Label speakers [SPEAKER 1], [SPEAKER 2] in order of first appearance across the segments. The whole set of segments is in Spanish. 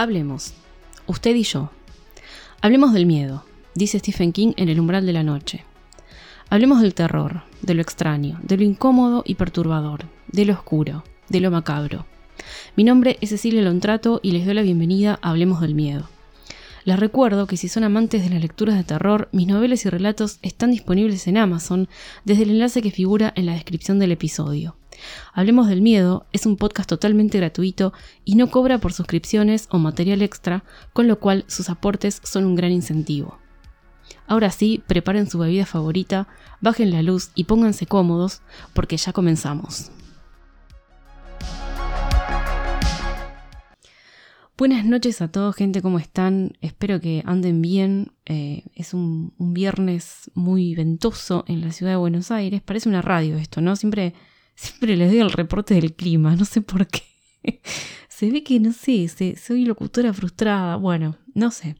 [SPEAKER 1] Hablemos, usted y yo. Hablemos del miedo, dice Stephen King en El umbral de la noche. Hablemos del terror, de lo extraño, de lo incómodo y perturbador, de lo oscuro, de lo macabro. Mi nombre es Cecilia Lontrato y les doy la bienvenida a Hablemos del Miedo. Les recuerdo que si son amantes de las lecturas de terror, mis novelas y relatos están disponibles en Amazon desde el enlace que figura en la descripción del episodio. Hablemos del Miedo es un podcast totalmente gratuito y no cobra por suscripciones o material extra, con lo cual sus aportes son un gran incentivo. Ahora sí, preparen su bebida favorita, bajen la luz y pónganse cómodos porque ya comenzamos. Buenas noches a todos, gente, ¿cómo están? Espero que anden bien. Eh, es un, viernes muy ventoso en la ciudad de Buenos Aires. Parece una radio esto, ¿no? Siempre, siempre les doy el reporte del clima, no sé por qué. Se ve que, no sé, soy locutora frustrada. Bueno, no sé.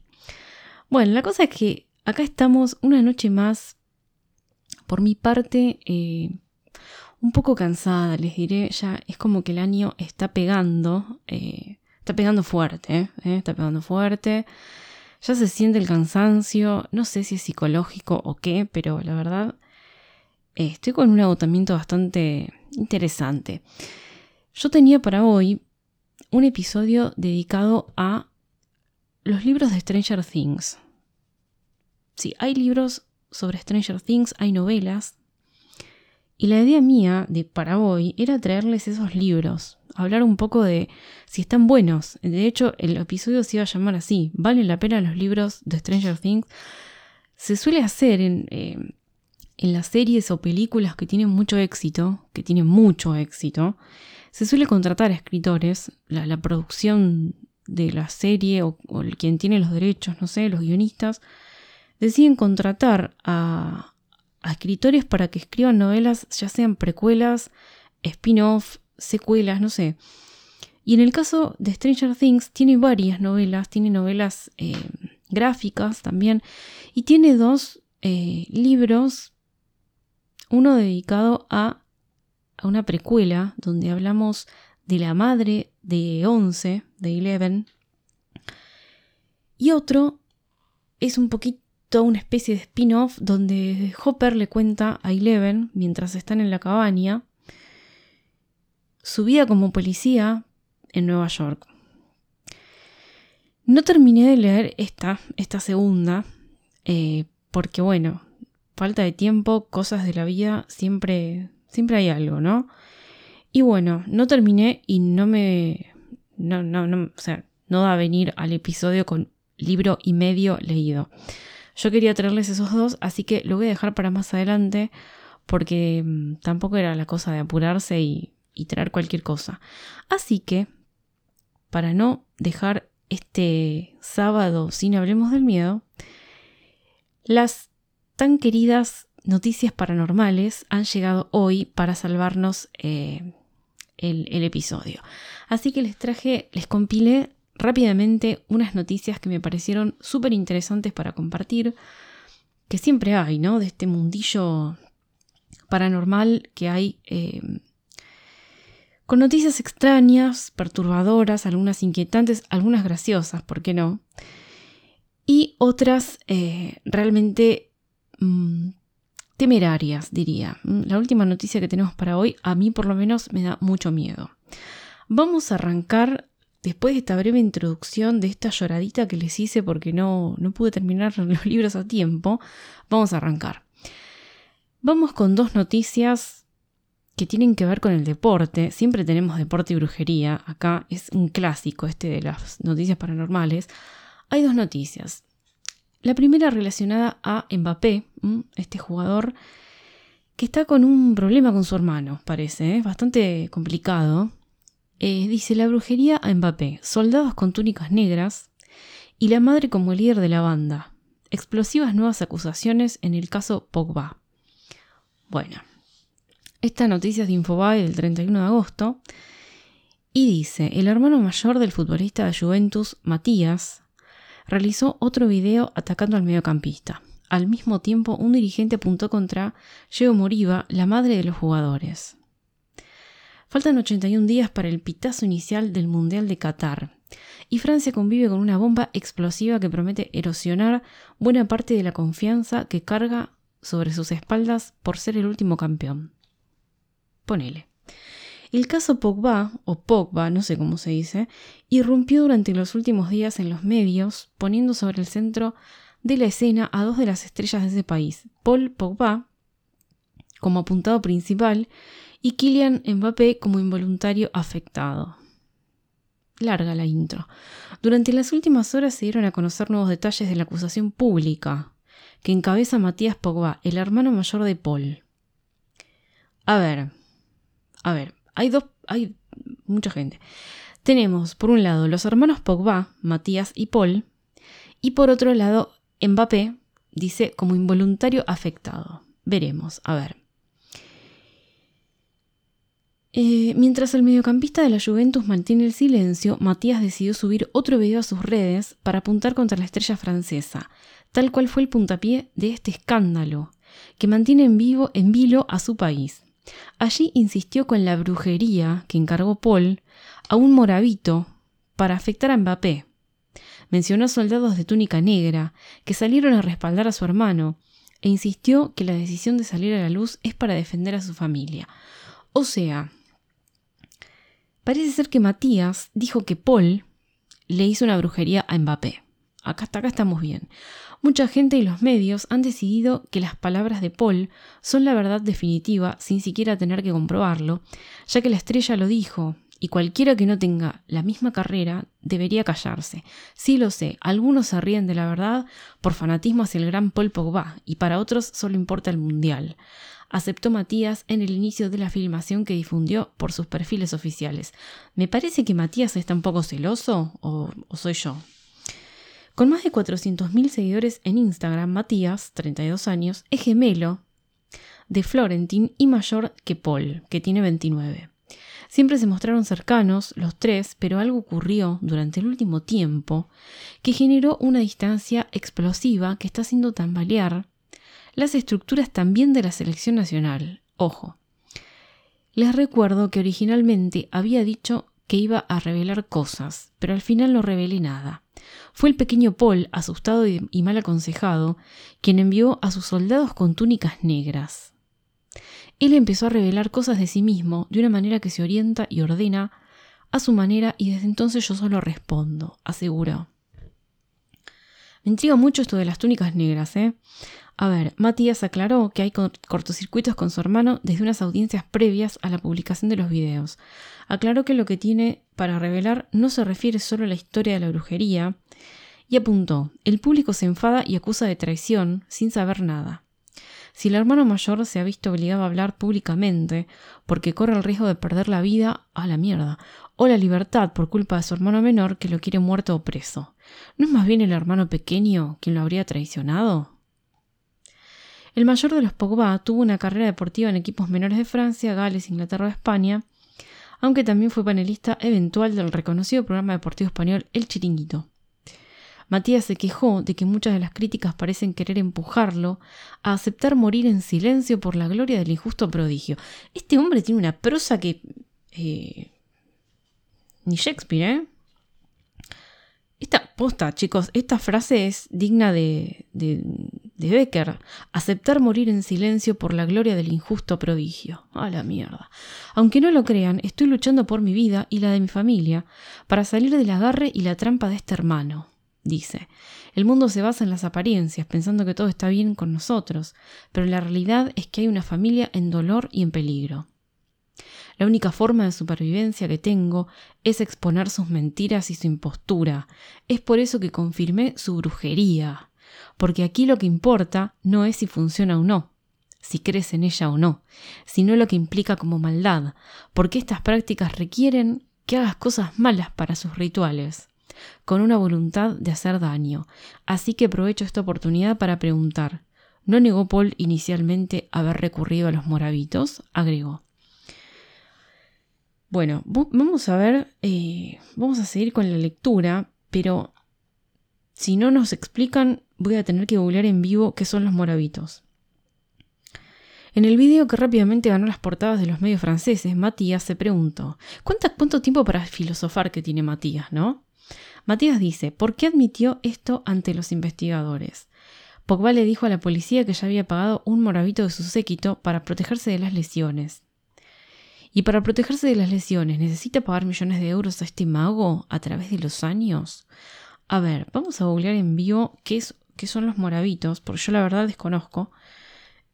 [SPEAKER 1] Bueno, la cosa es que acá estamos una noche más. Por mi parte, eh, un poco cansada, les diré. Ya es como que el año está pegando. Eh, Está pegando fuerte, ¿eh? Está pegando fuerte. Ya se siente el cansancio. No sé si es psicológico o qué, pero la verdad eh, estoy con un agotamiento bastante interesante. Yo tenía para hoy un episodio dedicado a los libros de Stranger Things. Sí, hay libros sobre Stranger Things, hay novelas. Y la idea mía de para hoy era traerles esos libros, hablar un poco de si están buenos. De hecho, el episodio se iba a llamar así, ¿valen la pena los libros de Stranger Things? Se suele hacer en, eh, en las series o películas que tienen mucho éxito, que tienen mucho éxito, se suele contratar a escritores, la, producción de la serie o, o, quien tiene los derechos, no sé, los guionistas, deciden contratar a, escritores para que escriban novelas, ya sean precuelas, spin-off, secuelas, no sé. Y en el caso de Stranger Things tiene varias novelas, tiene novelas eh, gráficas también, y tiene dos eh, libros, uno dedicado a, a, una precuela, donde hablamos de la madre de Once, de Eleven, y otro es un poquito una especie de spin-off donde Hopper le cuenta a Eleven, mientras están en la cabaña, su vida como policía en Nueva York. No terminé de leer esta, esta segunda, eh, porque bueno, falta de tiempo, cosas de la vida, siempre, siempre hay algo, ¿no? Y bueno, no terminé y no me... No, no, o sea, no da a venir al episodio con libro y medio leído. Yo quería traerles esos dos, así que lo voy a dejar para más adelante porque mm, tampoco era la cosa de apurarse y y traer cualquier cosa. Así que, para no dejar este sábado sin hablemos del miedo, las tan queridas noticias paranormales han llegado hoy para salvarnos eh, el, episodio. Así que les traje, les compilé rápidamente unas noticias que me parecieron súper interesantes para compartir, que siempre hay, ¿no? De este mundillo paranormal que hay eh, con noticias extrañas, perturbadoras, algunas inquietantes, algunas graciosas, ¿por qué no? Y otras eh, realmente mm, temerarias, diría. Mm, la última noticia que tenemos para hoy, a mí por lo menos me da mucho miedo. Vamos a arrancar, después de esta breve introducción de esta lloradita que les hice porque no, no pude terminar los libros a tiempo, vamos a arrancar. Vamos con dos noticias que tienen que ver con el deporte. Siempre tenemos deporte y brujería. Acá es un clásico este de las noticias paranormales. Hay dos noticias. La primera relacionada a Mbappé, este jugador que está con un problema con su hermano, parece, ¿eh? bastante complicado. Eh, dice la brujería a Mbappé, soldados con túnicas negras y la madre como líder de la banda. Explosivas nuevas acusaciones en el caso Pogba. Bueno, esta noticia es de Infobae del 31 de agosto y dice, el hermano mayor del futbolista de Juventus, Matías, realizó otro video atacando al mediocampista. Al mismo tiempo, un dirigente apuntó contra Geo Moriba, la madre de los jugadores. Faltan 81 días para el pitazo inicial del Mundial de Qatar. y Francia convive con una bomba explosiva que promete erosionar buena parte de la confianza que carga sobre sus espaldas por ser el último campeón. Ponele. El caso Pogba, o Pogba, no sé cómo se dice, irrumpió durante los últimos días en los medios, poniendo sobre el centro de la escena a dos de las estrellas de ese país, Paul Pogba como apuntado principal y Kylian Mbappé como involuntario afectado. Larga la intro. Durante las últimas horas se dieron a conocer nuevos detalles de la acusación pública que encabeza Matías Pogba, el hermano mayor de Paul. A ver, a ver, hay dos, hay mucha gente. Tenemos, por un lado, los hermanos Pogba, Matías y Paul, y por otro lado, Mbappé dice como involuntario afectado. Veremos, a ver. Eh, mientras el mediocampista de la Juventus mantiene el silencio, Matías decidió subir otro video a sus redes para apuntar contra la estrella francesa, tal cual fue el puntapié de este escándalo, que mantiene en vivo en vilo a su país. Allí insistió con la brujería que encargó Paul a un moravito para afectar a Mbappé. Mencionó soldados de túnica negra que salieron a respaldar a su hermano e insistió que la decisión de salir a la luz es para defender a su familia. O sea, Parece ser que Matías dijo que Paul le hizo una brujería a Mbappé. Acá, hasta acá estamos bien. Mucha gente y los medios han decidido que las palabras de Paul son la verdad definitiva sin siquiera tener que comprobarlo, ya que la estrella lo dijo, y cualquiera que no tenga la misma carrera debería callarse. Sí lo sé, algunos se ríen de la verdad por fanatismo hacia el gran Paul Pogba, y para otros solo importa el mundial aceptó Matías en el inicio de la filmación que difundió por sus perfiles oficiales. Me parece que Matías está un poco celoso o, soy yo. Con más de 400.000 seguidores en Instagram, Matías, 32 años, es gemelo de Florentin y mayor que Paul, que tiene 29. Siempre se mostraron cercanos los tres, pero algo ocurrió durante el último tiempo que generó una distancia explosiva que está haciendo tambalear las estructuras también de la selección nacional. Ojo. Les recuerdo que originalmente había dicho que iba a revelar cosas, pero al final no revelé nada. Fue el pequeño Paul, asustado y mal aconsejado, quien envió a sus soldados con túnicas negras. Él empezó a revelar cosas de sí mismo de una manera que se orienta y ordena a su manera y desde entonces yo solo respondo, aseguró. Me intriga mucho esto de las túnicas negras, ¿eh? A ver, Matías aclaró que hay cortocircuitos con su hermano desde unas audiencias previas a la publicación de los videos. Aclaró que lo que tiene para revelar no se refiere solo a la historia de la brujería y apuntó, el público se enfada y acusa de traición sin saber nada. Si el hermano mayor se ha visto obligado a hablar públicamente porque corre el riesgo de perder la vida a la mierda, o la libertad por culpa de su hermano menor que lo quiere muerto o preso, ¿no es más bien el hermano pequeño quien lo habría traicionado? El mayor de los Pogba tuvo una carrera deportiva en equipos menores de Francia, Gales, Inglaterra o España, aunque también fue panelista eventual del reconocido programa deportivo español El Chiringuito. Matías se quejó de que muchas de las críticas parecen querer empujarlo a aceptar morir en silencio por la gloria del injusto prodigio. Este hombre tiene una prosa que... Eh, ni Shakespeare, ¿eh? Esta posta, chicos, esta frase es digna de, de Becker, aceptar morir en silencio por la gloria del injusto prodigio. A la mierda. Aunque no lo crean, estoy luchando por mi vida y la de mi familia para salir del agarre y la trampa de este hermano. Dice, el mundo se basa en las apariencias, pensando que todo está bien con nosotros, pero la realidad es que hay una familia en dolor y en peligro. La única forma de supervivencia que tengo es exponer sus mentiras y su impostura. Es por eso que confirmé su brujería porque aquí lo que importa no es si funciona o no, si crees en ella o no, sino lo que implica como maldad, porque estas prácticas requieren que hagas cosas malas para sus rituales, con una voluntad de hacer daño. Así que aprovecho esta oportunidad para preguntar, ¿no negó Paul inicialmente haber recurrido a los moravitos? agregó. Bueno, vamos a ver, eh, vamos a seguir con la lectura, pero si no nos explican, voy a tener que googlear en vivo qué son los moravitos. En el vídeo que rápidamente ganó las portadas de los medios franceses, Matías se preguntó, ¿cuánto tiempo para filosofar que tiene Matías, no? Matías dice, ¿por qué admitió esto ante los investigadores? Pogba le dijo a la policía que ya había pagado un moravito de su séquito para protegerse de las lesiones. Y para protegerse de las lesiones, ¿necesita pagar millones de euros a este mago a través de los años? A ver, vamos a googlear en vivo qué, es, qué son los moravitos, porque yo la verdad desconozco.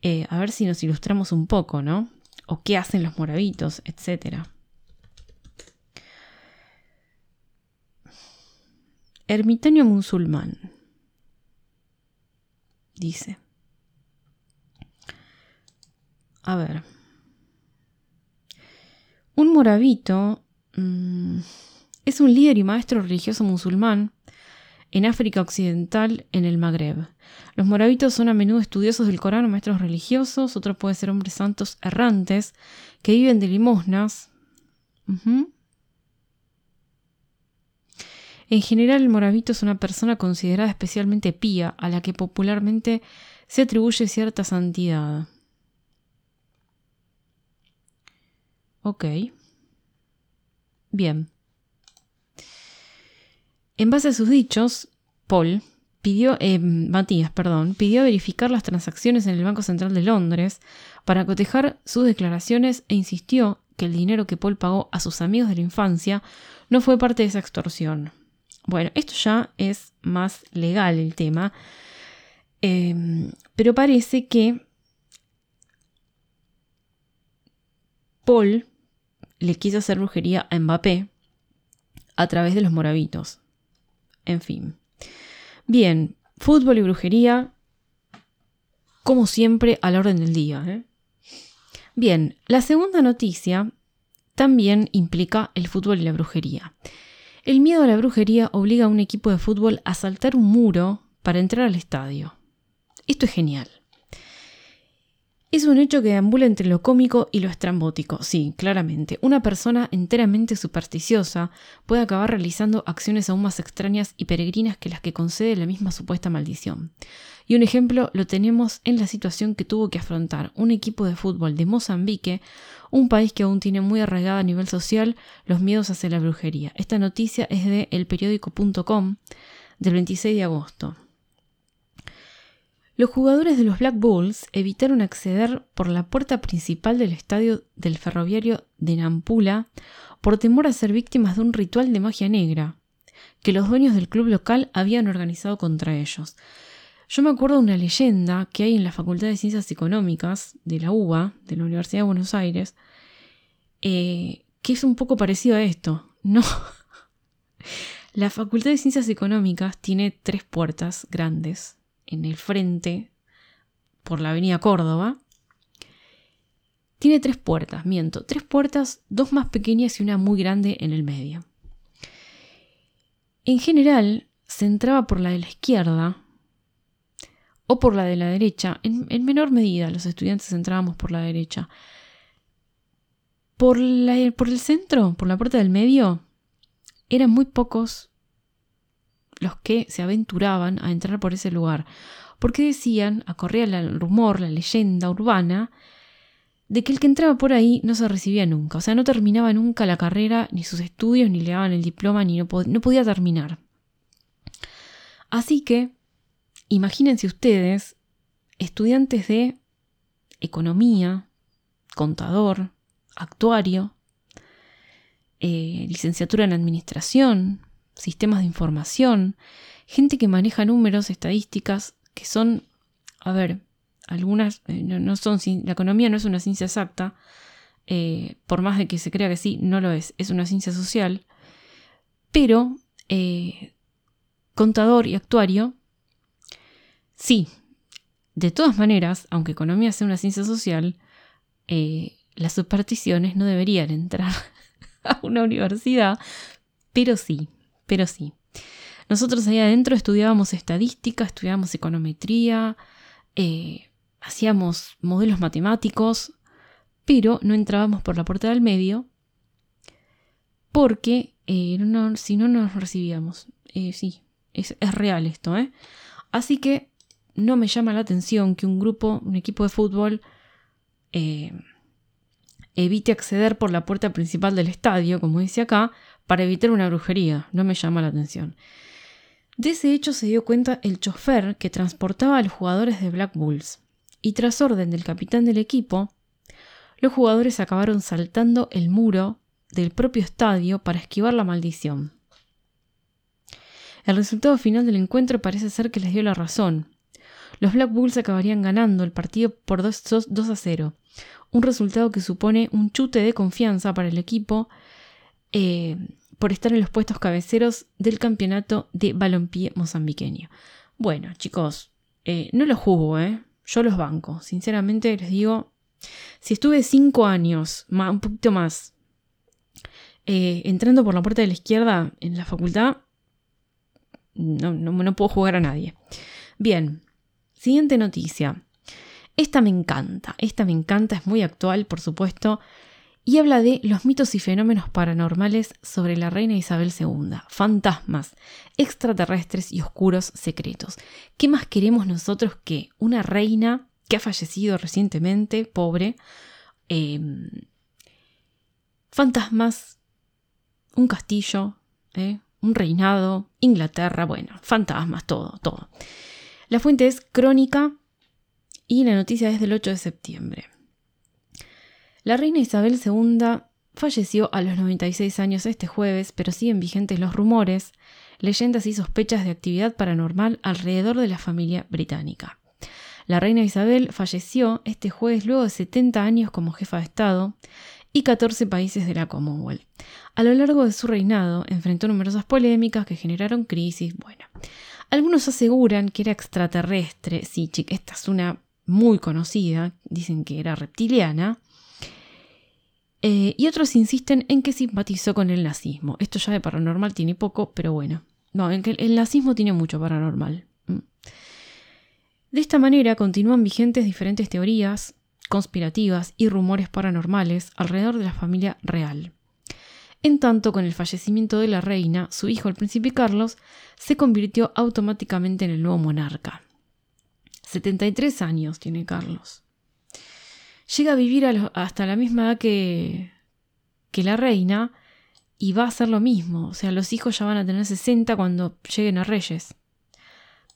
[SPEAKER 1] Eh, a ver si nos ilustramos un poco, ¿no? O qué hacen los moravitos, etcétera. Ermitaño musulmán. Dice. A ver. Un moravito mm, es un líder y maestro religioso musulmán en África Occidental, en el Magreb. Los moravitos son a menudo estudiosos del Corán maestros religiosos, otros pueden ser hombres santos errantes que viven de limosnas. En general, el moravito es una persona considerada especialmente pía, a la que popularmente se atribuye cierta santidad. Ok. Bien. En base a sus dichos, Paul pidió, eh, Matías, perdón, pidió verificar las transacciones en el Banco Central de Londres para cotejar sus declaraciones e insistió que el dinero que Paul pagó a sus amigos de la infancia no fue parte de esa extorsión. Bueno, esto ya es más legal el tema, em, pero parece que Paul le quiso hacer brujería a Mbappé a través de los moravitos. En fin. Bien, fútbol y brujería, como siempre, a la orden del día. ¿eh? Bien, la segunda noticia también implica el fútbol y la brujería. El miedo a la brujería obliga a un equipo de fútbol a saltar un muro para entrar al estadio. Esto es genial. Es un hecho que deambula entre lo cómico y lo estrambótico. Sí, claramente. Una persona enteramente supersticiosa puede acabar realizando acciones aún más extrañas y peregrinas que las que concede la misma supuesta maldición. Y un ejemplo lo tenemos en la situación que tuvo que afrontar un equipo de fútbol de Mozambique, un país que aún tiene muy arraigada a nivel social los miedos hacia la brujería. Esta noticia es de elperiódico.com del 26 de agosto. Los jugadores de los Black Bulls evitaron acceder por la puerta principal del estadio del ferroviario de Nampula por temor a ser víctimas de un ritual de magia negra que los dueños del club local habían organizado contra ellos. Yo me acuerdo de una leyenda que hay en la Facultad de Ciencias Económicas de la UBA, de la Universidad de Buenos Aires, eh, que es un poco parecido a esto. No. La Facultad de Ciencias Económicas tiene tres puertas grandes en el frente por la avenida Córdoba. Tiene tres puertas, miento, tres puertas, dos más pequeñas y una muy grande en el medio. En general, se entraba por la de la izquierda, o por la de la derecha. En, menor medida los estudiantes entrábamos por la derecha. Por, por el centro, por la puerta del medio, eran muy pocos los que se aventuraban a entrar por ese lugar, porque decían, acorría el rumor, la leyenda urbana, de que el que entraba por ahí no se recibía nunca, o sea, no terminaba nunca la carrera, ni sus estudios, ni le daban el diploma, ni no podía terminar. Así que Imagínense ustedes, estudiantes de economía, contador, actuario, eh, licenciatura en administración, sistemas de información, gente que maneja números, estadísticas, que son, a ver, algunas eh, no, son, la economía no es una ciencia exacta, eh, por más de que se crea que sí, no lo es, es una ciencia social, pero contador y actuario Sí, de todas maneras, aunque economía sea una ciencia social, eh, las supersticiones no deberían entrar a una universidad, pero sí, pero sí. Nosotros ahí adentro estudiábamos estadística, estudiábamos econometría, eh, hacíamos modelos matemáticos, pero no entrábamos por la puerta del medio porque eh, si no nos recibíamos. sí, es, es real esto, ¿eh? Así que no me llama la atención que un grupo, un equipo de fútbol, eh, evite acceder por la puerta principal del estadio, como dice acá, para evitar una brujería. No me llama la atención. De ese hecho se dio cuenta el chofer que transportaba a los jugadores de Black Bulls. Y tras orden del capitán del equipo, los jugadores acabaron saltando el muro del propio estadio para esquivar la maldición. El resultado final del encuentro parece ser que les dio la razón. Los Black Bulls acabarían ganando el partido por 2, a 0, un resultado que supone un chute de confianza para el equipo eh, por estar en los puestos cabeceros del campeonato de balompié mozambiqueño. Bueno, chicos, eh, no los juzgo, ¿eh? Yo los banco. Sinceramente les digo, si estuve cinco años, un poquito más, eh, entrando por la puerta de la izquierda en la facultad, no, no, no puedo jugar a nadie. Bien, siguiente noticia. Esta me encanta, esta me encanta, es muy actual, por supuesto y habla de los mitos y fenómenos paranormales sobre la reina Isabel II, fantasmas, extraterrestres y oscuros secretos. ¿Qué más queremos nosotros que una reina que ha fallecido recientemente, pobre, em, fantasmas, un castillo, ¿eh? un reinado, Inglaterra, bueno, fantasmas, todo, todo. La fuente es crónica y la noticia es del 8 de septiembre. La reina Isabel II falleció a los 96 años este jueves, pero siguen vigentes los rumores, leyendas y sospechas de actividad paranormal alrededor de la familia británica. La reina Isabel falleció este jueves luego de 70 años como jefa de Estado y 14 países de la Commonwealth. A lo largo de su reinado enfrentó numerosas polémicas que generaron crisis. Bueno, algunos aseguran que era extraterrestre, sí, chica, esta es una muy conocida, dicen que era reptiliana, eh, y otros insisten en que simpatizó con el nazismo. Esto ya de paranormal tiene poco, pero bueno. No, en que el nazismo tiene mucho paranormal. Mm. De esta manera continúan vigentes diferentes teorías conspirativas y rumores paranormales alrededor de la familia real. En tanto, con el fallecimiento de la reina, su hijo, el príncipe Carlos, se convirtió automáticamente en el nuevo monarca. 73 años tiene Carlos llega a vivir hasta la misma edad que, que la reina y va a hacer lo mismo. O sea, los hijos ya van a tener 60 cuando lleguen a reyes.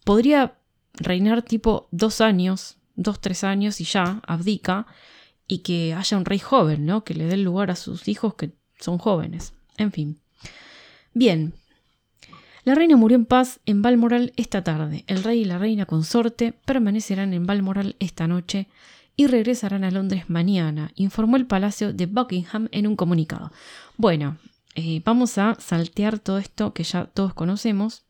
[SPEAKER 1] Podría reinar tipo dos años, dos, tres años y ya, abdica, y que haya un rey joven, ¿no? Que le dé lugar a sus hijos que son jóvenes. En fin. Bien. La reina murió en paz en Balmoral esta tarde. El rey y la reina consorte permanecerán en Balmoral esta noche y regresarán a Londres mañana, informó el Palacio de Buckingham en un comunicado. Bueno, eh, vamos a saltear todo esto que ya todos conocemos.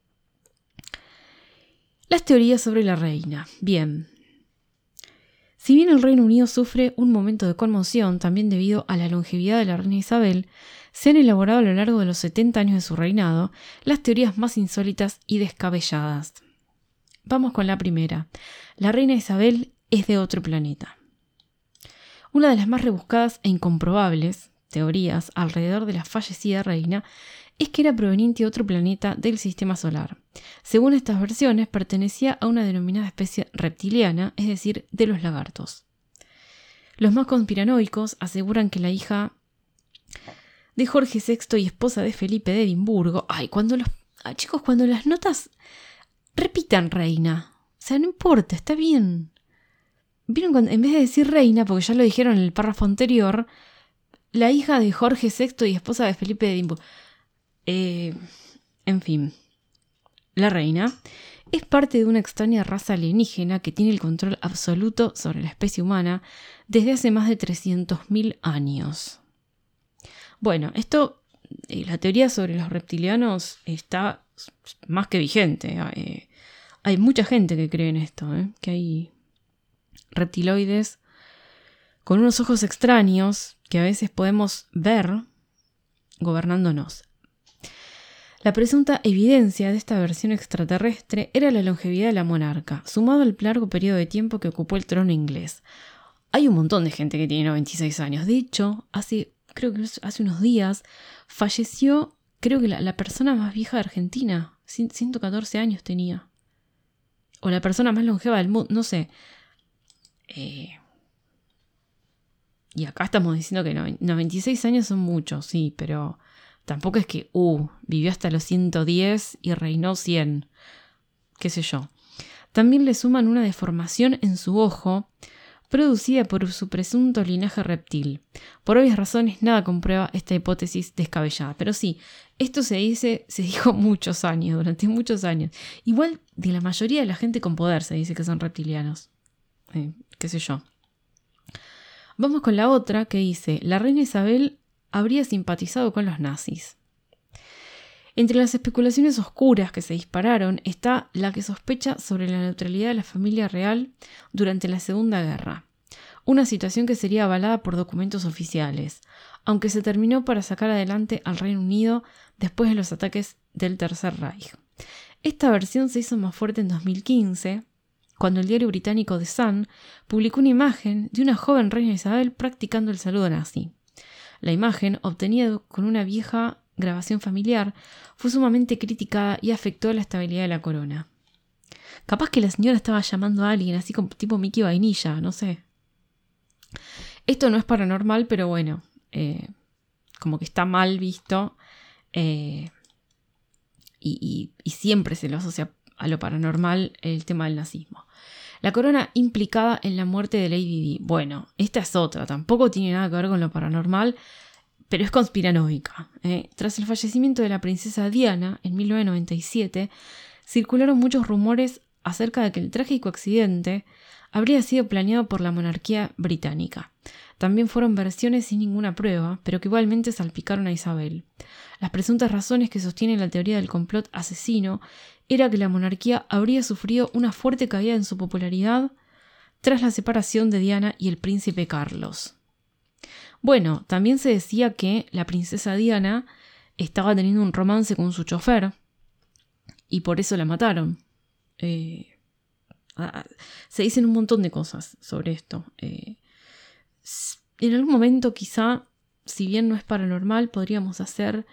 [SPEAKER 1] Las teorías sobre la reina. Bien. Si bien el Reino Unido sufre un momento de conmoción también debido a la longevidad de la reina Isabel, se han elaborado a lo largo de los 70 años de su reinado las teorías más insólitas y descabelladas. Vamos con la primera. La reina Isabel es de otro planeta. Una de las más rebuscadas e incomprobables teorías alrededor de la fallecida reina es que era proveniente de otro planeta del sistema solar. Según estas versiones, pertenecía a una denominada especie reptiliana, es decir, de los lagartos. Los más conspiranoicos aseguran que la hija de Jorge VI y esposa de Felipe de Edimburgo. Ay, cuando los. chicos, cuando las notas repitan reina. O sea, no importa, está bien. ¿Vieron cuando, en vez de decir reina, porque ya lo dijeron en el párrafo anterior, la hija de Jorge VI y esposa de Felipe de Edimburgo. Eh, en fin, la reina es parte de una extraña raza alienígena que tiene el control absoluto sobre la especie humana desde hace más de 300.000 años. Bueno, esto, eh, la teoría sobre los reptilianos está más que vigente. Eh, hay mucha gente que cree en esto, que hay reptiloides con unos ojos extraños que a veces podemos ver gobernándonos. La presunta evidencia de esta versión extraterrestre era la longevidad de la monarca, sumado al largo periodo de tiempo que ocupó el trono inglés. Hay un montón de gente que tiene 96 años. De hecho, hace, creo que hace unos días falleció, creo que la, la persona más vieja de Argentina. 114 años tenía. O la persona más longeva del mundo, no sé. Eh, y acá estamos diciendo que 96 años son muchos, sí, pero Tampoco es que, uh, vivió hasta los 110 y reinó 100. Qué sé yo. También le suman una deformación en su ojo producida por su presunto linaje reptil. Por obvias razones, nada comprueba esta hipótesis descabellada. Pero sí, esto se dice, se dijo muchos años, durante muchos años. Igual de la mayoría de la gente con poder se dice que son reptilianos. Eh, qué sé yo. Vamos con la otra que dice, la reina Isabel habría simpatizado con los nazis. Entre las especulaciones oscuras que se dispararon está la que sospecha sobre la neutralidad de la familia real durante la Segunda Guerra, una situación que sería avalada por documentos oficiales, aunque se terminó para sacar adelante al Reino Unido después de los ataques del Tercer Reich. Esta versión se hizo más fuerte en 2015, cuando el diario británico The Sun publicó una imagen de una joven reina Isabel practicando el saludo nazi. La imagen, obtenida con una vieja grabación familiar, fue sumamente criticada y afectó la estabilidad de la corona. Capaz que la señora estaba llamando a alguien así como tipo Mickey Vainilla, no sé. Esto no es paranormal, pero bueno, eh, como que está mal visto eh, y, y siempre se lo asocia a lo paranormal el tema del nazismo. La corona implicada en la muerte de Lady Di. Bueno, esta es otra, tampoco tiene nada que ver con lo paranormal, pero es conspiranoica. ¿eh? Tras el fallecimiento de la princesa Diana en 1997, circularon muchos rumores acerca de que el trágico accidente habría sido planeado por la monarquía británica. También fueron versiones sin ninguna prueba, pero que igualmente salpicaron a Isabel. Las presuntas razones que sostienen la teoría del complot asesino era que la monarquía habría sufrido una fuerte caída en su popularidad tras la separación de Diana y el príncipe Carlos. Bueno, también se decía que la princesa Diana estaba teniendo un romance con su chofer y por eso la mataron. Eh, se dicen un montón de cosas sobre esto. Eh, en algún momento quizá, si bien no es paranormal, podríamos hacer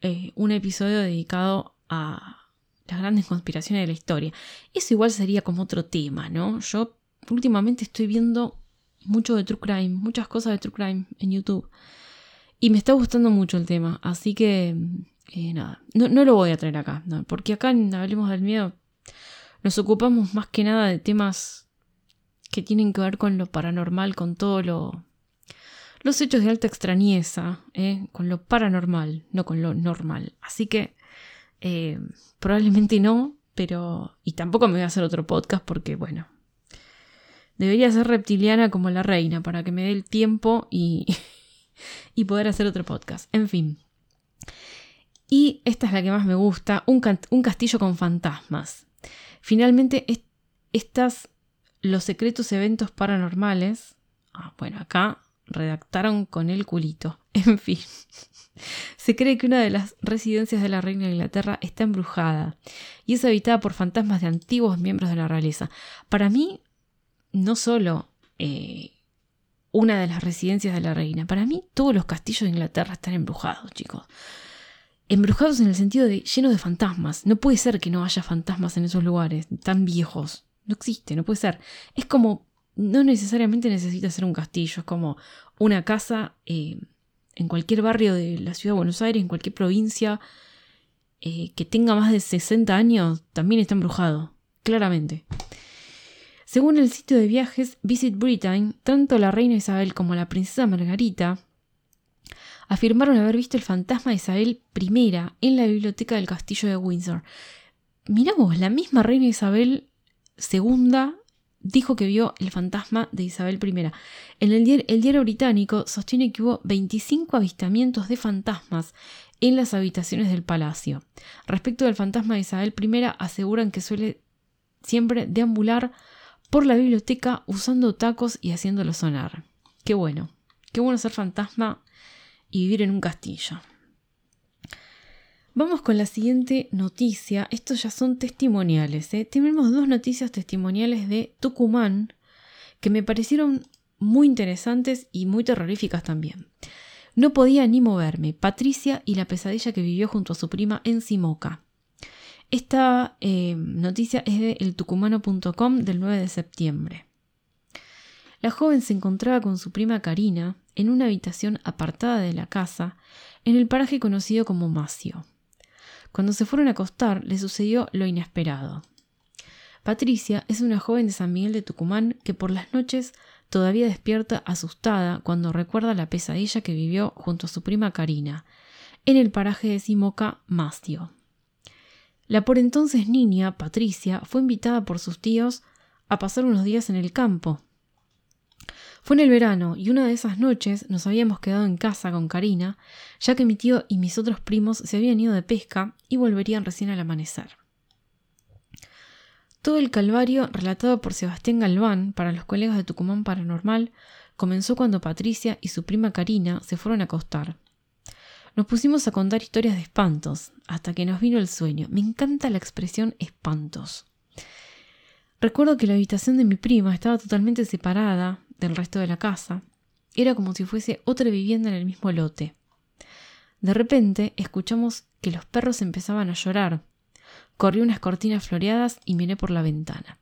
[SPEAKER 1] eh, un episodio dedicado a las grandes conspiraciones de la historia. Eso igual sería como otro tema, ¿no? Yo últimamente estoy viendo mucho de True Crime, muchas cosas de True Crime en YouTube. Y me está gustando mucho el tema, así que eh, nada, no, lo voy a traer acá, porque acá en Hablemos del Miedo nos ocupamos más que nada de temas que tienen que ver con lo paranormal, con todo lo... Los hechos de alta extrañeza, ¿eh? con lo paranormal, no con lo normal. Así que eh, probablemente no, pero... Y tampoco me voy a hacer otro podcast porque, bueno, debería ser reptiliana como la reina para que me dé el tiempo y, y poder hacer otro podcast. En fin. Y esta es la que más me gusta, un, un castillo con fantasmas. Finalmente, estas, los secretos eventos paranormales, ah, bueno, acá redactaron con el culito. En fin. Se cree que una de las residencias de la reina de Inglaterra está embrujada y es habitada por fantasmas de antiguos miembros de la realeza. Para mí, no solo eh, una de las residencias de la reina, para mí todos los castillos de Inglaterra están embrujados, chicos. Embrujados en el sentido de llenos de fantasmas. No puede ser que no haya fantasmas en esos lugares tan viejos. No existe, no puede ser. Es como, no necesariamente necesita ser un castillo, es como una casa eh, en cualquier barrio de la ciudad de Buenos Aires, en cualquier provincia, eh, que tenga más de 60 años, también está embrujado, claramente. Según el sitio de viajes Visit Britain, tanto la reina Isabel como la princesa Margarita afirmaron haber visto el fantasma de Isabel I en la biblioteca del castillo de Windsor. Miramos, la misma reina Isabel II dijo que vio el fantasma de Isabel I. En el diario, el diario británico sostiene que hubo 25 avistamientos de fantasmas en las habitaciones del palacio. Respecto del fantasma de Isabel I, aseguran que suele siempre deambular por la biblioteca usando tacos y haciéndolo sonar. Qué bueno, qué bueno ser fantasma y vivir en un castillo. Vamos con la siguiente noticia. Estos ya son testimoniales. ¿eh? Tenemos dos noticias testimoniales de Tucumán que me parecieron muy interesantes y muy terroríficas también. No podía ni moverme. Patricia y la pesadilla que vivió junto a su prima en Simoca. Esta eh, noticia es de eltucumano.com del 9 de septiembre. La joven se encontraba con su prima Karina en una habitación apartada de la casa, en el paraje conocido como Macio. Cuando se fueron a acostar, le sucedió lo inesperado. Patricia es una joven de San Miguel de Tucumán que por las noches todavía despierta asustada cuando recuerda la pesadilla que vivió junto a su prima Karina, en el paraje de Simoca Macio. La por entonces niña, Patricia, fue invitada por sus tíos a pasar unos días en el campo. Fue en el verano y una de esas noches nos habíamos quedado en casa con Karina, ya que mi tío y mis otros primos se habían ido de pesca y volverían recién al amanecer. Todo el calvario relatado por Sebastián Galván para los colegas de Tucumán Paranormal comenzó cuando Patricia y su prima Karina se fueron a acostar. Nos pusimos a contar historias de espantos, hasta que nos vino el sueño. Me encanta la expresión espantos. Recuerdo que la habitación de mi prima estaba totalmente separada del resto de la casa. Era como si fuese otra vivienda en el mismo lote. De repente escuchamos que los perros empezaban a llorar, Corrí unas cortinas floreadas y miré por la ventana.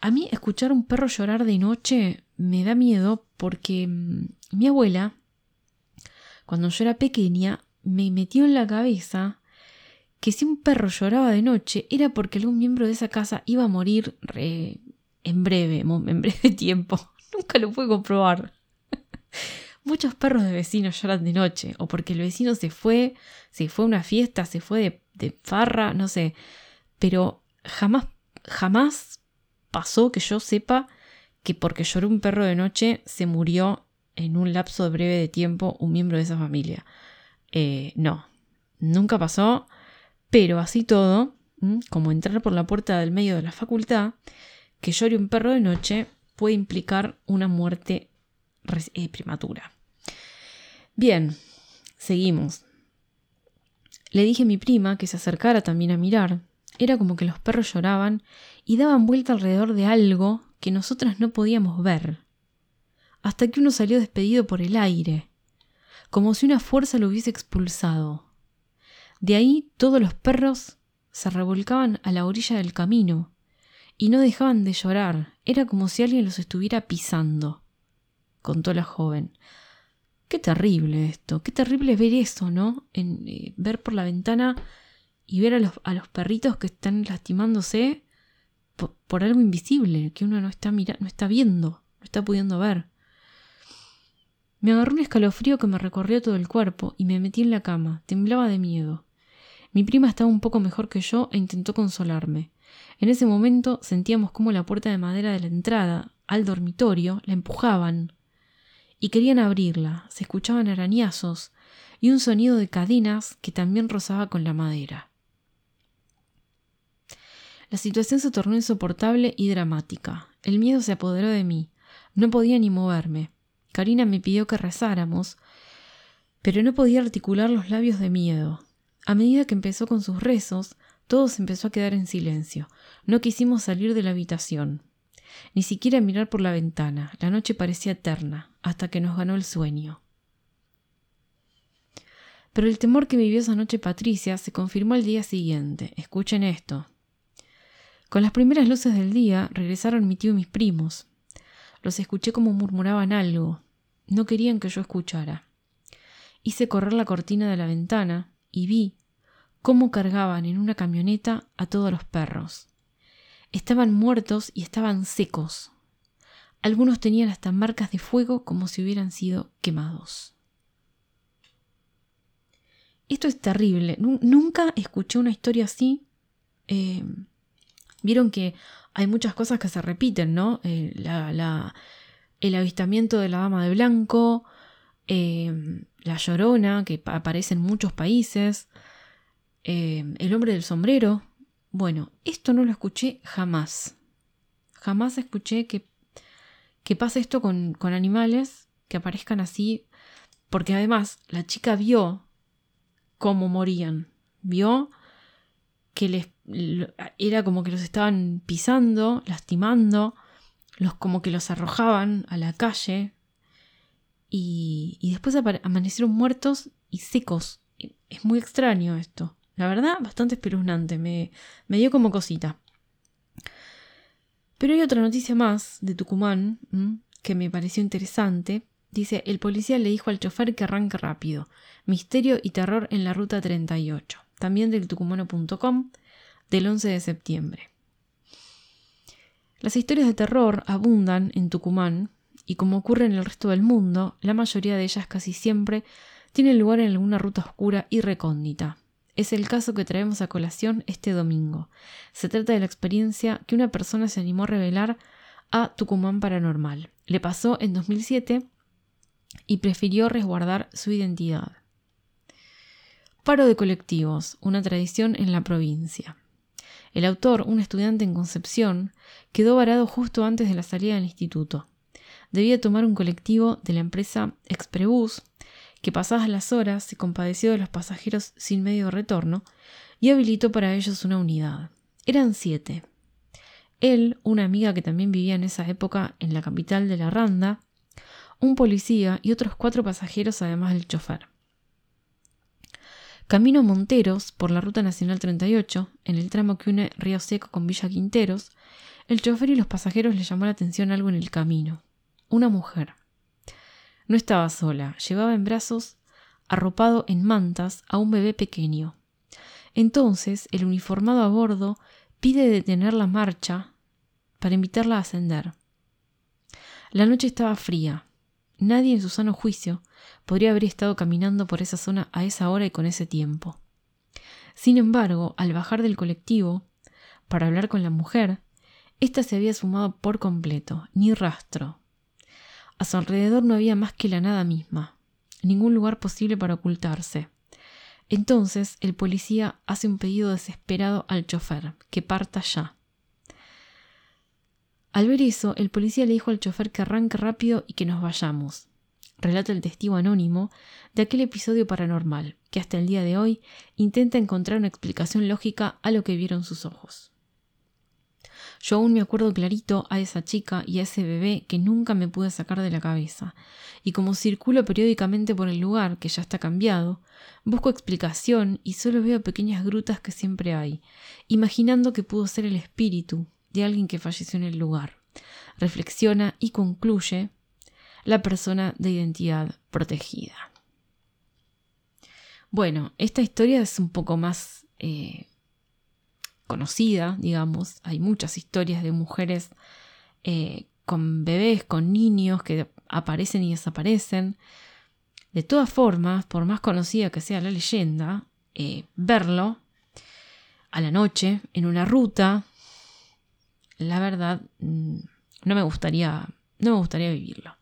[SPEAKER 1] A mí escuchar un perro llorar de noche me da miedo porque mm, mi abuela, cuando yo era pequeña, me metió en la cabeza que si un perro lloraba de noche era porque algún miembro de esa casa iba a morir en breve, en breve tiempo. Nunca lo pude comprobar. Muchos perros de vecinos lloran de noche, o porque el vecino se fue, se fue a una fiesta, se fue de, de farra, no sé pero jamás, jamás pasó que yo sepa que porque lloró un perro de noche se murió en un lapso breve de tiempo un miembro de esa familia. Eh, no, nunca pasó, pero así todo, como entrar por la puerta del medio de la facultad, que llore un perro de noche puede implicar una muerte eh, prematura. Bien, seguimos. Le dije a mi prima que se acercara también a mirar, era como que los perros lloraban y daban vuelta alrededor de algo que nosotras no podíamos ver. Hasta que uno salió despedido por el aire, como si una fuerza lo hubiese expulsado. De ahí todos los perros se revolcaban a la orilla del camino y no dejaban de llorar. Era como si alguien los estuviera pisando, contó la joven. Qué terrible esto, qué terrible ver eso, ¿no? En, eh, ver por la ventana y ver a los, a los perritos que están lastimándose por, algo invisible que uno no está, mira, no está viendo, no está pudiendo ver. Me agarró un escalofrío que me recorrió todo el cuerpo y me metí en la cama. Temblaba de miedo. Mi prima estaba un poco mejor que yo e intentó consolarme. En ese momento sentíamos como la puerta de madera de la entrada al dormitorio la empujaban y querían abrirla. Se escuchaban arañazos y un sonido de cadenas que también rozaba con la madera. La situación se tornó insoportable y dramática. El miedo se apoderó de mí. No podía ni moverme. Karina me pidió que rezáramos, pero no podía articular los labios de miedo. A medida que empezó con sus rezos, todo se empezó a quedar en silencio. No quisimos salir de la habitación, ni siquiera mirar por la ventana. La noche parecía eterna, hasta que nos ganó el sueño. Pero el temor que vivió esa noche Patricia se confirmó al día siguiente. Escuchen esto. Con las primeras luces del día regresaron mi tío y mis primos. Los escuché como murmuraban algo. No querían que yo escuchara. Hice correr la cortina de la ventana y vi cómo cargaban en una camioneta a todos los perros. Estaban muertos y estaban secos. Algunos tenían hasta marcas de fuego como si hubieran sido quemados. Esto es terrible. Nunca escuché una historia así. Eh, Vieron que hay muchas cosas que se repiten, ¿no? Eh, el avistamiento de la dama de blanco, eh, la llorona, que aparece en muchos países, eh, el hombre del sombrero. Bueno, esto no lo escuché jamás. Jamás escuché que, que pase esto con, con animales, que aparezcan así, porque además la chica vio cómo morían, vio que les era como que los estaban pisando, lastimando, los como que los arrojaban a la calle y, y después amanecieron muertos y secos. Es muy extraño esto. La verdad, bastante espeluznante. Me, dio como cosita. Pero hay otra noticia más de Tucumán que me pareció interesante. Dice, el policía le dijo al chofer que arranque rápido. Misterio y terror en la ruta 38. También del tucumano.com del 11 de septiembre. Las historias de terror abundan en Tucumán y como ocurre en el resto del mundo, la mayoría de ellas casi siempre tienen lugar en alguna ruta oscura y recóndita. Es el caso que traemos a colación este domingo. Se trata de la experiencia que una persona se animó a revelar a Tucumán Paranormal. Le pasó en 2007 y prefirió resguardar su identidad. Paro de colectivos, una tradición en la provincia. El autor, un estudiante en Concepción, quedó varado justo antes de la salida del instituto. Debía tomar un colectivo de la empresa Exprebus, que pasadas las horas se compadeció de los pasajeros sin medio retorno y habilitó para ellos una unidad. Eran siete. Él, una amiga que también vivía en esa época en la capital de la Randa, un policía y otros cuatro pasajeros además del chofer. Camino Monteros por la Ruta Nacional 38, en el tramo que une Río Seco con Villa Quinteros, el chofer y los pasajeros le llamó la atención algo en el camino. Una mujer. No estaba sola, llevaba en brazos, arropado en mantas, a un bebé pequeño. Entonces el uniformado a bordo pide detener la marcha para invitarla a ascender. La noche estaba fría. Nadie en su sano juicio podría haber estado caminando por esa zona a esa hora y con ese tiempo. Sin embargo, al bajar del colectivo, para hablar con la mujer, ésta se había sumado por completo, ni rastro. A su alrededor no había más que la nada misma, ningún lugar posible para ocultarse. Entonces el policía hace un pedido desesperado al chofer, que parta ya. Al ver eso, el policía le dijo al chofer que arranque rápido y que nos vayamos. Relata el testigo anónimo de aquel episodio paranormal, que hasta el día de hoy intenta encontrar una explicación lógica a lo que vieron sus ojos. Yo aún me acuerdo clarito a esa chica y a ese bebé que nunca me pude sacar de la cabeza, y como circulo periódicamente por el lugar, que ya está cambiado, busco explicación y solo veo pequeñas grutas que siempre hay, imaginando que pudo ser el espíritu de alguien que falleció en el lugar. Reflexiona y concluye la persona de identidad protegida. Bueno, esta historia es un poco más eh, conocida, digamos. Hay muchas historias de mujeres eh, con bebés, con niños que aparecen y desaparecen. De todas formas, por más conocida que sea la leyenda, eh, verlo a la noche en una ruta, la verdad, mm, no me gustaría, no me gustaría vivirlo.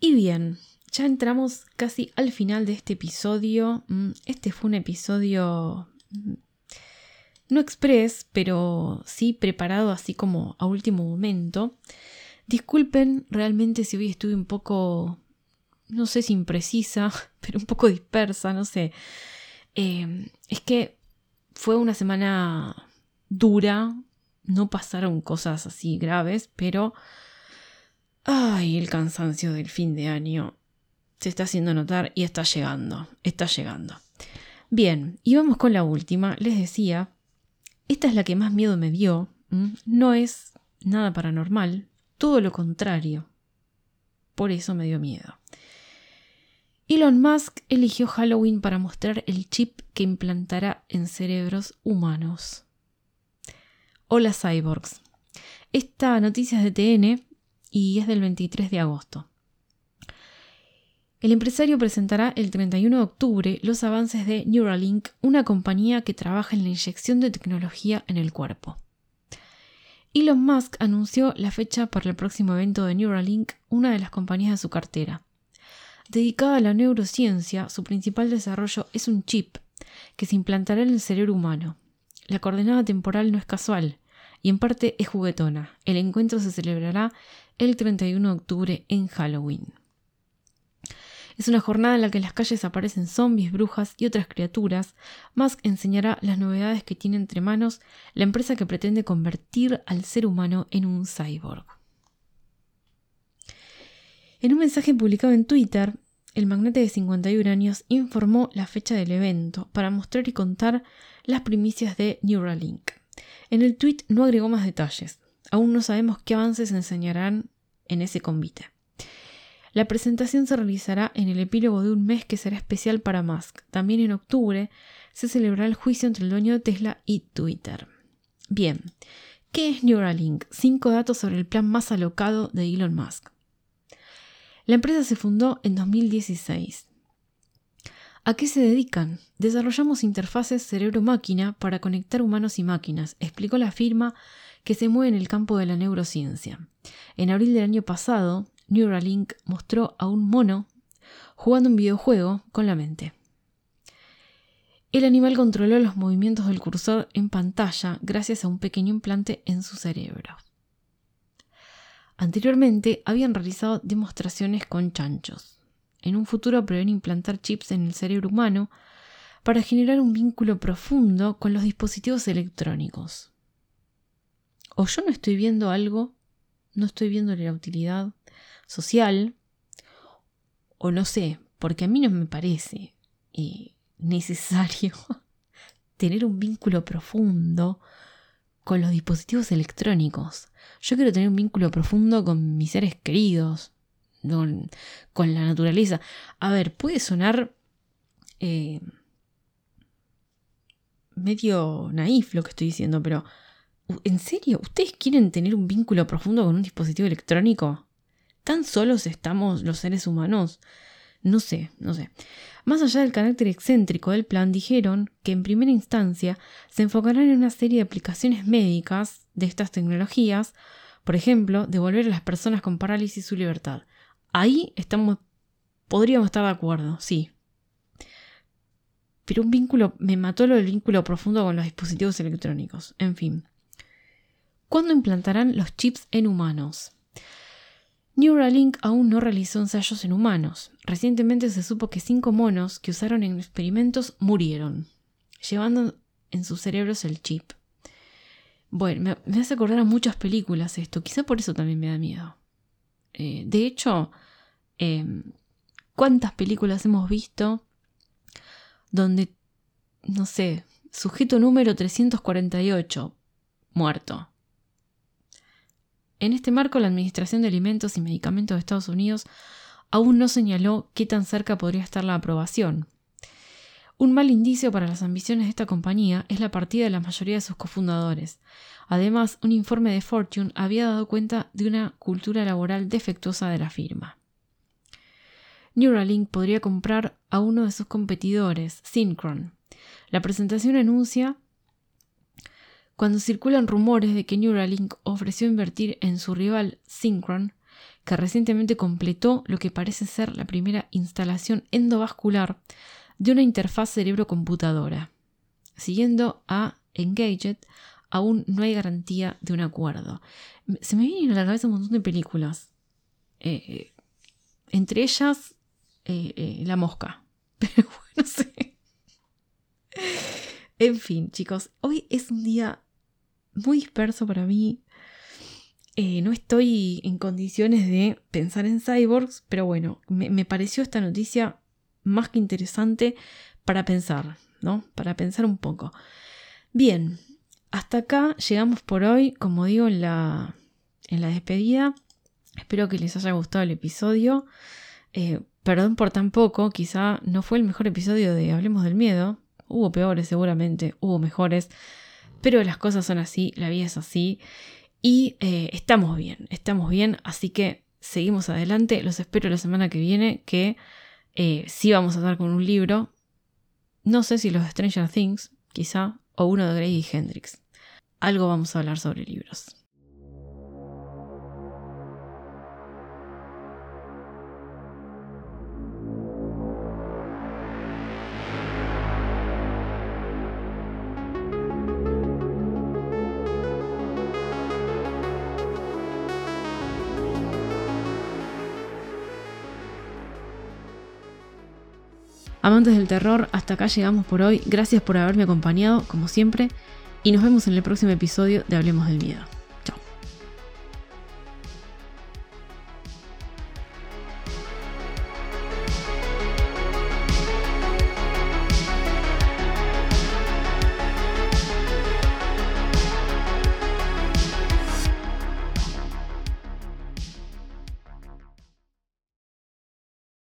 [SPEAKER 1] Y bien, ya entramos casi al final de este episodio. Mm, este fue un episodio mm, no express, pero sí preparado así como a último momento. Disculpen realmente si hoy estuve un poco, no sé si imprecisa, pero un poco dispersa, no sé. Em, es que fue una semana dura, no pasaron cosas así graves, pero... Ay, el cansancio del fin de año se está haciendo notar y está llegando, está llegando. Bien, y vamos con la última. Les decía esta es la que más miedo me dio. No es nada paranormal, todo lo contrario. Por eso me dio miedo. Elon Musk eligió Halloween para mostrar el chip que implantará en cerebros humanos. Hola cyborgs. Esta noticia es de TN y es del 23 de agosto. El empresario presentará el 31 de octubre los avances de Neuralink, una compañía que trabaja en la inyección de tecnología en el cuerpo. Elon Musk anunció la fecha para el próximo evento de Neuralink, una de las compañías de su cartera. Dedicada a la neurociencia, su principal desarrollo es un chip que se implantará en el cerebro humano. La coordenada temporal no es casual y en parte es juguetona. El encuentro se celebrará el 31 de octubre en Halloween. Es una jornada en la que en las calles aparecen zombies, brujas y otras criaturas. Musk enseñará las novedades que tiene entre manos la empresa que pretende convertir al ser humano en un cyborg. En un mensaje publicado en Twitter, el magnate de 51 años informó la fecha del evento para mostrar y contar las primicias de Neuralink. En el tweet no agregó más detalles. Aún no sabemos qué avances enseñarán en ese convite. La presentación se realizará en el epílogo de un mes que será especial para Musk. También en octubre se celebrará el juicio entre el dueño de Tesla y Twitter. Bien, ¿qué es Neuralink? Cinco datos sobre el plan más alocado de Elon Musk. La empresa se fundó en 2016. ¿A qué se dedican? Desarrollamos interfaces cerebro-máquina para conectar humanos y máquinas, explicó la firma que se mueve en el campo de la neurociencia. En abril del año pasado, Neuralink mostró a un mono jugando un videojuego con la mente. El animal controló los movimientos del cursor en pantalla gracias a un pequeño implante en su cerebro. Anteriormente habían realizado demostraciones con chanchos. En un futuro prevén implantar chips en el cerebro humano para generar un vínculo profundo con los dispositivos electrónicos. O yo no estoy viendo algo, no estoy viendo la utilidad social, o no sé, porque a mí no me parece eh, necesario tener un vínculo profundo con los dispositivos electrónicos. Yo quiero tener un vínculo profundo con mis seres queridos, con, la naturaleza. A ver, puede sonar eh, medio naif lo que estoy diciendo, pero ¿en serio? ¿Ustedes quieren tener un vínculo profundo con un dispositivo electrónico? ¿Tan solos estamos los seres humanos? No sé, no sé. Más allá del carácter excéntrico del plan, dijeron que en primera instancia se enfocarán en una serie de aplicaciones médicas de estas tecnologías, por ejemplo, devolver a las personas con parálisis su libertad. Ahí estamos, podríamos estar de acuerdo, sí. Pero un vínculo, me mató lo del vínculo profundo con los dispositivos electrónicos. En fin. ¿Cuándo implantarán los chips en humanos? Neuralink aún no realizó ensayos en humanos. Recientemente se supo que cinco monos que usaron en experimentos murieron, llevando en sus cerebros el chip. Bueno, me, hace acordar a muchas películas esto, quizá por eso también me da miedo. Eh, de hecho, em, ¿cuántas películas hemos visto donde, no sé, sujeto número 348, muerto? En este marco, la Administración de Alimentos y Medicamentos de Estados Unidos aún no señaló qué tan cerca podría estar la aprobación. Un mal indicio para las ambiciones de esta compañía es la partida de la mayoría de sus cofundadores. Además, un informe de Fortune había dado cuenta de una cultura laboral defectuosa de la firma. Neuralink podría comprar a uno de sus competidores, Synchron. La presentación anuncia cuando circulan rumores de que Neuralink ofreció invertir en su rival Synchron, que recientemente completó lo que parece ser la primera instalación endovascular de una interfaz cerebro-computadora. Siguiendo a Engaged, aún no hay garantía de un acuerdo. Se me vienen a la cabeza un montón de películas. Eh, entre ellas, eh, eh, La Mosca. Pero bueno, no sé. En fin, chicos, hoy es un día muy disperso para mí. Eh, no estoy en condiciones de pensar en cyborgs, pero bueno, me, pareció esta noticia más que interesante para pensar, ¿no? Para pensar un poco. Bien, hasta acá llegamos por hoy, como digo en la, en la despedida. Espero que les haya gustado el episodio. Eh, perdón por tan poco, quizá no fue el mejor episodio de Hablemos del Miedo. Hubo peores seguramente, hubo mejores. Pero las cosas son así, la vida es así. Y eh, estamos bien, estamos bien, así que seguimos adelante. Los espero la semana que viene, que eh, sí vamos a estar con un libro. No sé si los Stranger Things, quizá, o uno de Grady Hendrix. Algo vamos a hablar sobre libros. Amantes del terror, hasta acá llegamos por hoy. Gracias por haberme acompañado, como siempre, y nos vemos en el próximo episodio de Hablemos del Miedo.